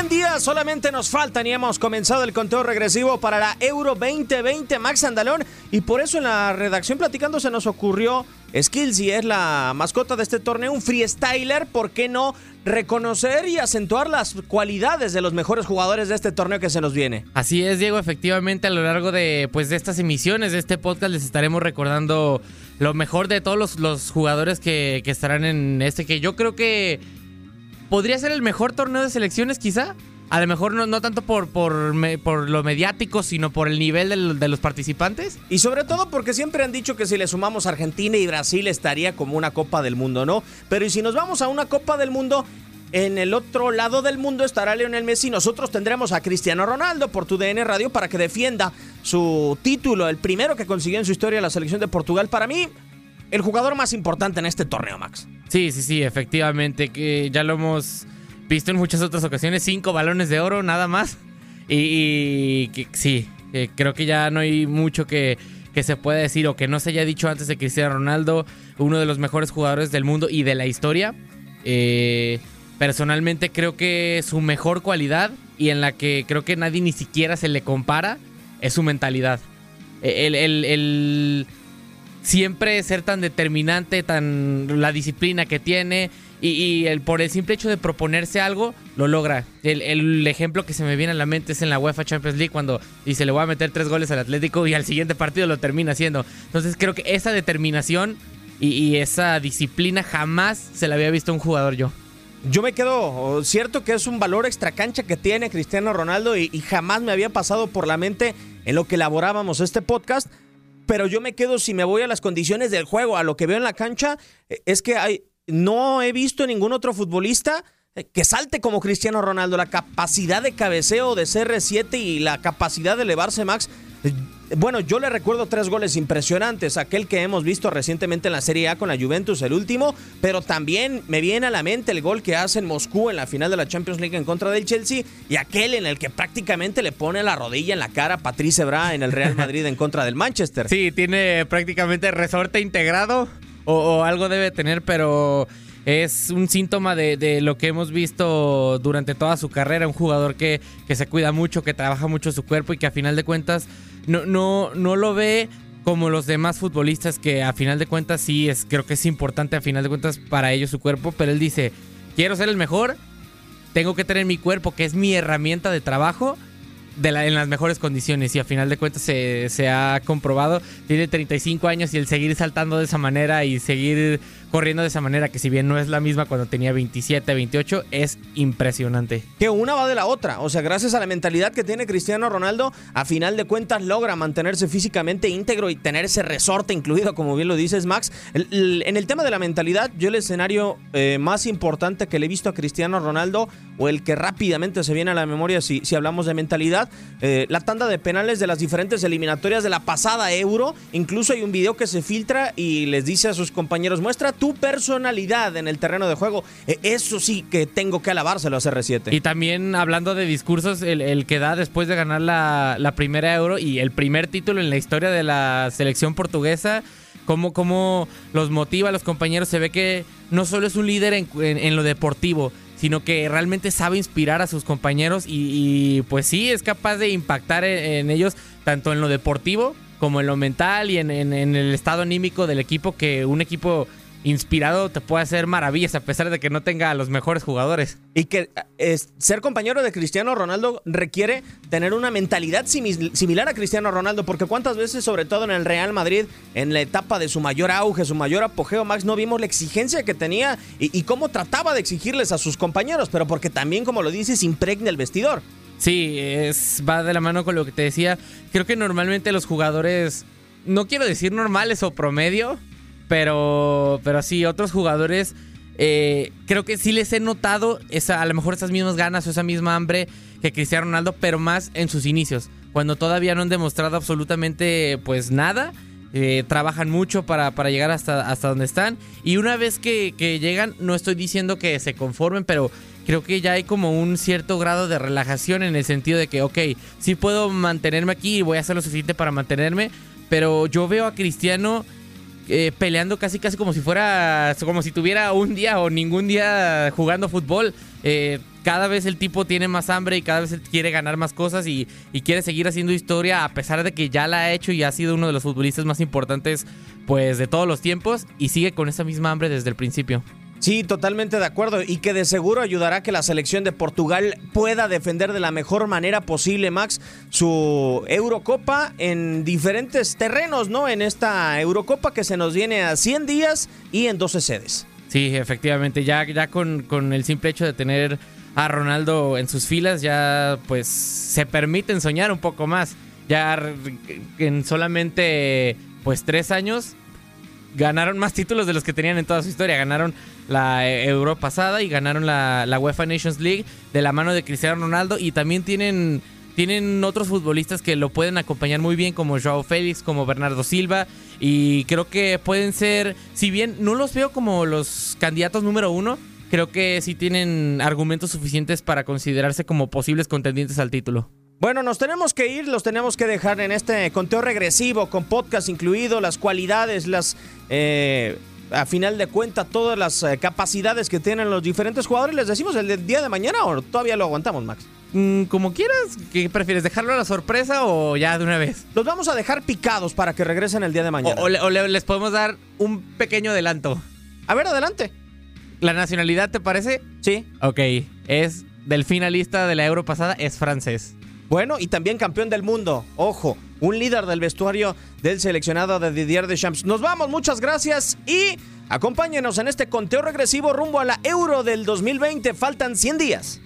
100 días solamente nos faltan y hemos comenzado el conteo regresivo para la Euro 2020 Max Andalón y por eso en la redacción platicando se nos ocurrió Skillsy es la mascota de este torneo, un freestyler, ¿por qué no reconocer y acentuar las cualidades de los mejores jugadores de este torneo que se nos viene? Así es, Diego, efectivamente a lo largo de pues de estas emisiones de este podcast les estaremos recordando lo mejor de todos los, jugadores que, que estarán en este que yo creo que podría ser el mejor torneo de selecciones, quizá. A lo mejor no, no tanto por, por, por, lo mediático, sino por el nivel de, los participantes. Y sobre todo porque siempre han dicho que si le sumamos Argentina y Brasil estaría como una Copa del Mundo, ¿no? Pero y si nos vamos a una Copa del Mundo, en el otro lado del mundo estará Lionel Messi. Nosotros tendremos a Cristiano Ronaldo por tu DN Radio para que defienda su título, el primero que consiguió en su historia la selección de Portugal. Para mí, el jugador más importante en este torneo, Max. Sí, sí, sí, efectivamente, que ya lo hemos visto en muchas otras ocasiones, cinco balones de oro nada más. Y, sí, creo que ya no hay mucho que, que se pueda decir o que no se haya dicho antes de Cristiano Ronaldo, uno de los mejores jugadores del mundo y de la historia. Eh, personalmente creo que su mejor cualidad y en la que creo que nadie ni siquiera se le compara es su mentalidad. el, el siempre ser tan determinante, tan la disciplina que tiene y, el, por el simple hecho de proponerse algo, lo logra. El, ejemplo que se me viene a la mente es en la UEFA Champions League cuando dice le voy a meter tres goles al Atlético y al siguiente partido lo termina haciendo. Entonces creo que esa determinación y, esa disciplina jamás se la había visto un jugador yo. Yo me quedo cierto que es un valor extra cancha que tiene Cristiano Ronaldo y jamás me había pasado por la mente en lo que elaborábamos este podcast pero yo me quedo si me voy a las condiciones del juego, a lo que veo en la cancha, eh, es que hay, no he visto ningún otro futbolista eh, que salte como Cristiano Ronaldo, la capacidad de cabeceo de CR7 y la capacidad de elevarse Max bueno, yo le recuerdo tres goles impresionantes, aquel que hemos visto recientemente en la Serie A con la Juventus, el último, pero también me viene a la mente el gol que hace en Moscú en la final de la Champions League en contra del Chelsea y aquel en el que prácticamente le pone la rodilla en la cara a Patrice Bra en el Real Madrid en contra del Manchester. Sí, tiene prácticamente resorte integrado o, algo debe tener, pero es un síntoma de, lo que hemos visto durante toda su carrera, un jugador que, que se cuida mucho, que trabaja mucho su cuerpo y que a final de cuentas no, no, no lo ve como los demás futbolistas que a final de cuentas sí es, creo que es importante a final de cuentas para ellos su cuerpo, pero él dice, quiero ser el mejor, tengo que tener mi cuerpo, que es mi herramienta de trabajo, de en las mejores condiciones y a final de cuentas se, se, ha comprobado. Tiene 35 años y el seguir saltando de esa manera y seguir corriendo de esa manera, que si bien no es la misma cuando tenía 27, 28, es impresionante. Que una va de la otra. O sea, gracias a la mentalidad que tiene Cristiano Ronaldo, a final de cuentas logra mantenerse físicamente íntegro y tener ese resorte incluido, como bien lo dices, Max. en el tema de la mentalidad, yo el escenario eh, más importante que le he visto a Cristiano Ronaldo, o el que rápidamente se viene a la memoria si, si hablamos de mentalidad, eh, la tanda de penales de las diferentes eliminatorias de la pasada Euro. Incluso hay un video que se filtra y les dice a sus compañeros, muestra tu personalidad en el terreno de juego. Eh, eso sí que tengo que alabárselo a CR7. Y también hablando de discursos, el, que da después de ganar la, primera Euro y el primer título en la historia de la selección portuguesa cómo, cómo, los motiva a los compañeros. Se ve que no solo es un líder en, lo deportivo, sino que realmente sabe inspirar a sus compañeros y, pues sí, es capaz de impactar en, ellos tanto en lo deportivo como en lo mental y en, el estado anímico del equipo, que un equipo inspirado te puede hacer maravillas a pesar de que no tenga a los mejores jugadores. Y que es, ser compañero de Cristiano Ronaldo requiere tener una mentalidad similar a Cristiano Ronaldo, porque cuántas veces, sobre todo en el Real Madrid, en la etapa de su mayor auge, su mayor apogeo, Max, no vimos la exigencia que tenía y, cómo trataba de exigirles a sus compañeros, pero porque también, como lo dices, impregna el vestidor. Sí, es, va de la mano con lo que te decía. Creo que normalmente los jugadores, no quiero decir normales o promedio, pero, pero sí, otros jugadores, eh, creo que sí les he notado esa, a lo mejor esas mismas ganas o esa misma hambre que Cristiano Ronaldo, pero más en sus inicios, cuando todavía no han demostrado absolutamente pues nada. Eh, trabajan mucho para, para, llegar hasta, hasta donde están. Y una vez que, que, llegan, no estoy diciendo que se conformen, pero creo que ya hay como un cierto grado de relajación en el sentido de que, ok, sí puedo mantenerme aquí y voy a hacer lo suficiente para mantenerme, pero yo veo a Cristiano eh, peleando casi casi como si fuera, como si tuviera un día o ningún día jugando fútbol. Eh, cada vez el tipo tiene más hambre y cada vez quiere ganar más cosas y, y, quiere seguir haciendo historia a pesar de que ya la ha hecho y ha sido uno de los futbolistas más importantes pues de todos los tiempos y sigue con esa misma hambre desde el principio. Sí, totalmente de acuerdo y que de seguro ayudará a que la selección de Portugal pueda defender de la mejor manera posible, Max, su Eurocopa en diferentes terrenos, ¿no? En esta Eurocopa que se nos viene a 100 días y en 12 sedes. Sí, efectivamente, ya, ya con, con el simple hecho de tener a Ronaldo en sus filas, ya pues se permiten soñar un poco más. Ya en solamente pues tres años ganaron más títulos de los que tenían en toda su historia. Ganaron la Euro pasada y ganaron la, la, UEFA Nations League de la mano de Cristiano Ronaldo. Y también tienen, tienen otros futbolistas que lo pueden acompañar muy bien, como Joao Félix, como Bernardo Silva. Y creo que pueden ser, si bien no los veo como los candidatos número uno, creo que sí tienen argumentos suficientes para considerarse como posibles contendientes al título. Bueno, nos tenemos que ir, los tenemos que dejar en este conteo regresivo, con podcast incluido, las cualidades, las... Eh, a final de cuentas, todas las eh, capacidades que tienen los diferentes jugadores. ¿Les decimos el día de mañana o todavía lo aguantamos, Max? Mm, como quieras, ¿qué prefieres? ¿Dejarlo a la sorpresa o ya de una vez? Los vamos a dejar picados para que regresen el día de mañana. O, o, o les podemos dar un pequeño adelanto. A ver, adelante. ¿La nacionalidad te parece? Sí. Ok, es del finalista de la Euro pasada, es francés. Bueno, y también campeón del mundo. Ojo, un líder del vestuario del seleccionado de Didier Deschamps. Nos vamos, muchas gracias y acompáñenos en este conteo regresivo rumbo a la Euro del 2020. Faltan 100 días.